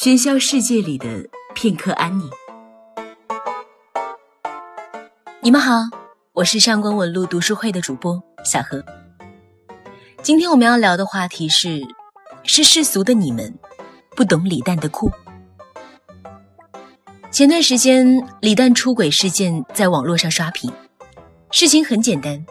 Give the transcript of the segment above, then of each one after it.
喧嚣世界里的片刻安宁。你们好，我是上官文露读书会的主播小何。今天我们要聊的话题是：是世俗的你们不懂李诞的酷。前段时间，李诞出轨事件在网络上刷屏。事情很简单，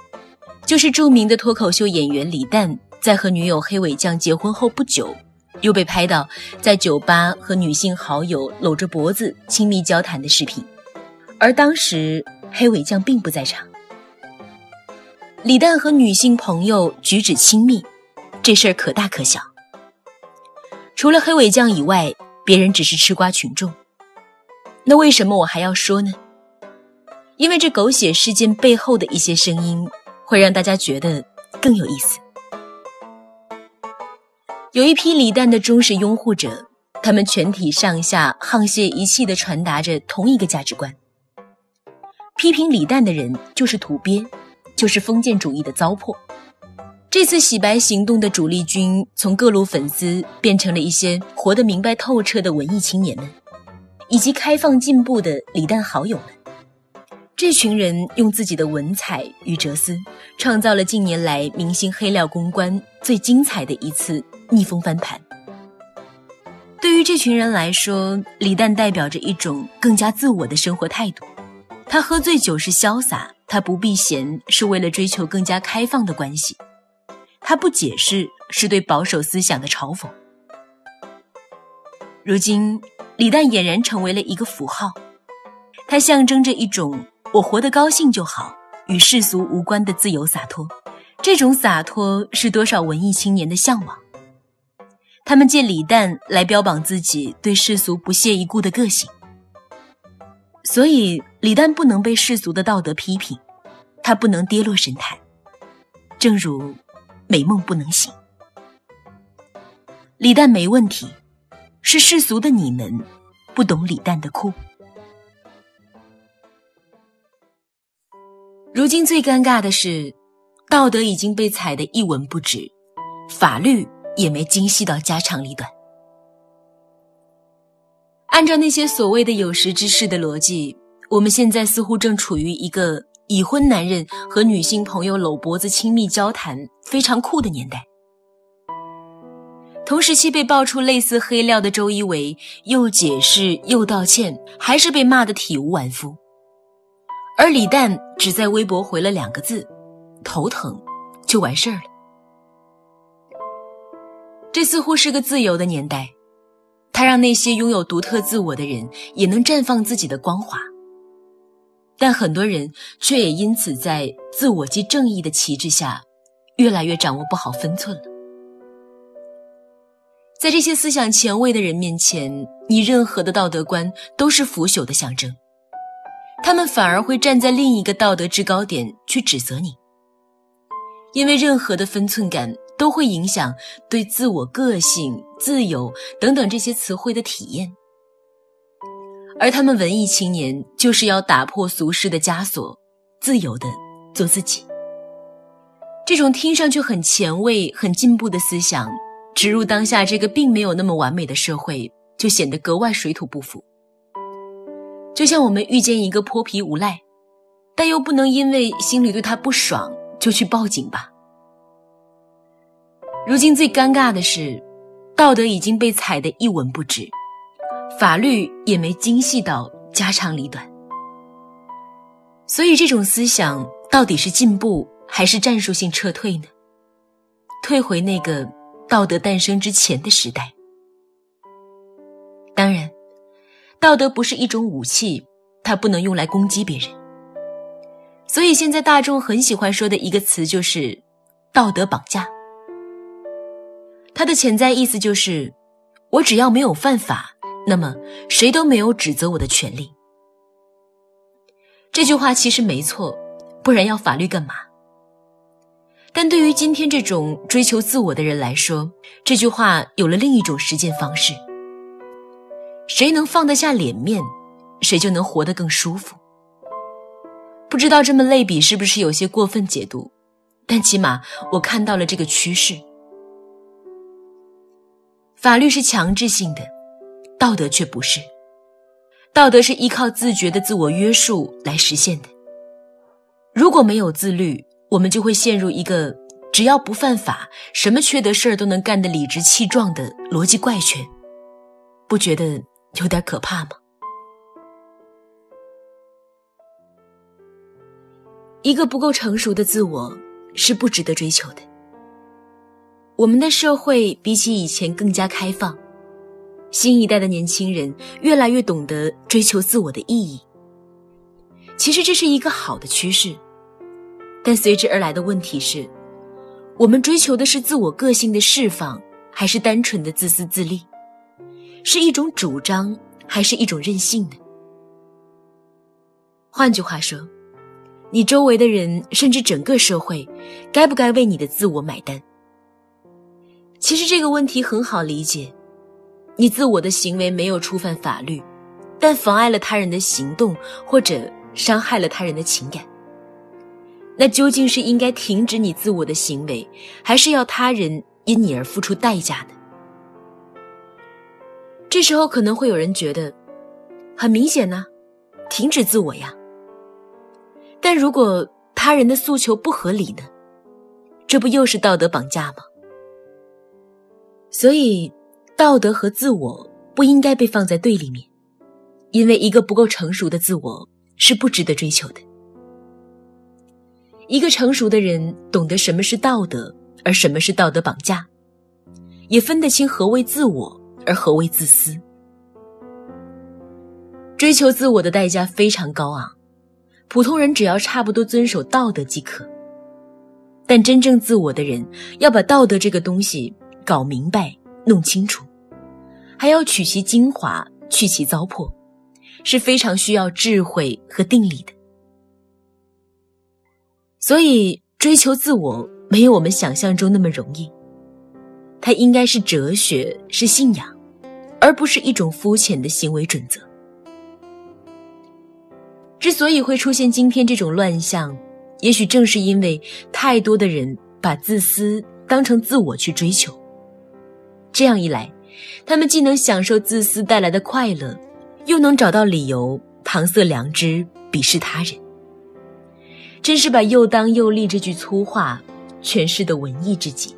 就是著名的脱口秀演员李诞在和女友黑尾酱结婚后不久。又被拍到在酒吧和女性好友搂着脖子亲密交谈的视频，而当时黑尾酱并不在场。李诞和女性朋友举止亲密，这事儿可大可小。除了黑尾酱以外，别人只是吃瓜群众。那为什么我还要说呢？因为这狗血事件背后的一些声音，会让大家觉得更有意思。有一批李诞的忠实拥护者，他们全体上下沆瀣一气地传达着同一个价值观：批评李诞的人就是土鳖，就是封建主义的糟粕。这次洗白行动的主力军，从各路粉丝变成了一些活得明白透彻的文艺青年们，以及开放进步的李诞好友们。这群人用自己的文采与哲思，创造了近年来明星黑料公关最精彩的一次。逆风翻盘，对于这群人来说，李诞代表着一种更加自我的生活态度。他喝醉酒是潇洒，他不避嫌是为了追求更加开放的关系，他不解释是对保守思想的嘲讽。如今，李诞俨然成为了一个符号，他象征着一种我活得高兴就好，与世俗无关的自由洒脱。这种洒脱是多少文艺青年的向往。他们借李诞来标榜自己对世俗不屑一顾的个性，所以李诞不能被世俗的道德批评，他不能跌落神坛，正如美梦不能醒。李诞没问题，是世俗的你们不懂李诞的酷。如今最尴尬的是，道德已经被踩得一文不值，法律。也没精细到家长里短。按照那些所谓的有识之士的逻辑，我们现在似乎正处于一个已婚男人和女性朋友搂脖子亲密交谈非常酷的年代。同时期被爆出类似黑料的周一围，又解释又道歉，还是被骂得体无完肤。而李诞只在微博回了两个字：“头疼”，就完事儿了。这似乎是个自由的年代，它让那些拥有独特自我的人也能绽放自己的光华。但很多人却也因此在自我及正义的旗帜下，越来越掌握不好分寸了。在这些思想前卫的人面前，你任何的道德观都是腐朽的象征，他们反而会站在另一个道德制高点去指责你，因为任何的分寸感。都会影响对自我、个性、自由等等这些词汇的体验，而他们文艺青年就是要打破俗世的枷锁，自由的做自己。这种听上去很前卫、很进步的思想，植入当下这个并没有那么完美的社会，就显得格外水土不服。就像我们遇见一个泼皮无赖，但又不能因为心里对他不爽就去报警吧。如今最尴尬的是，道德已经被踩得一文不值，法律也没精细到家长里短。所以，这种思想到底是进步还是战术性撤退呢？退回那个道德诞生之前的时代？当然，道德不是一种武器，它不能用来攻击别人。所以，现在大众很喜欢说的一个词就是“道德绑架”。他的潜在意思就是，我只要没有犯法，那么谁都没有指责我的权利。这句话其实没错，不然要法律干嘛？但对于今天这种追求自我的人来说，这句话有了另一种实践方式：谁能放得下脸面，谁就能活得更舒服。不知道这么类比是不是有些过分解读，但起码我看到了这个趋势。法律是强制性的，道德却不是。道德是依靠自觉的自我约束来实现的。如果没有自律，我们就会陷入一个只要不犯法，什么缺德事儿都能干得理直气壮的逻辑怪圈，不觉得有点可怕吗？一个不够成熟的自我是不值得追求的。我们的社会比起以前更加开放，新一代的年轻人越来越懂得追求自我的意义。其实这是一个好的趋势，但随之而来的问题是：我们追求的是自我个性的释放，还是单纯的自私自利？是一种主张，还是一种任性呢？换句话说。你周围的人，甚至整个社会，该不该为你的自我买单？其实这个问题很好理解，你自我的行为没有触犯法律，但妨碍了他人的行动，或者伤害了他人的情感。那究竟是应该停止你自我的行为，还是要他人因你而付出代价呢？这时候可能会有人觉得，很明显呢，停止自我呀。但如果他人的诉求不合理呢？这不又是道德绑架吗？所以，道德和自我不应该被放在对立面，因为一个不够成熟的自我是不值得追求的。一个成熟的人懂得什么是道德，而什么是道德绑架，也分得清何为自我，而何为自私。追求自我的代价非常高昂。普通人只要差不多遵守道德即可，但真正自我的人要把道德这个东西搞明白、弄清楚，还要取其精华、去其糟粕，是非常需要智慧和定力的。所以，追求自我没有我们想象中那么容易，它应该是哲学、是信仰，而不是一种肤浅的行为准则。之所以会出现今天这种乱象，也许正是因为太多的人把自私当成自我去追求。这样一来，他们既能享受自私带来的快乐，又能找到理由搪塞良知、鄙视他人。真是把“又当又立”这句粗话诠释的文艺至极。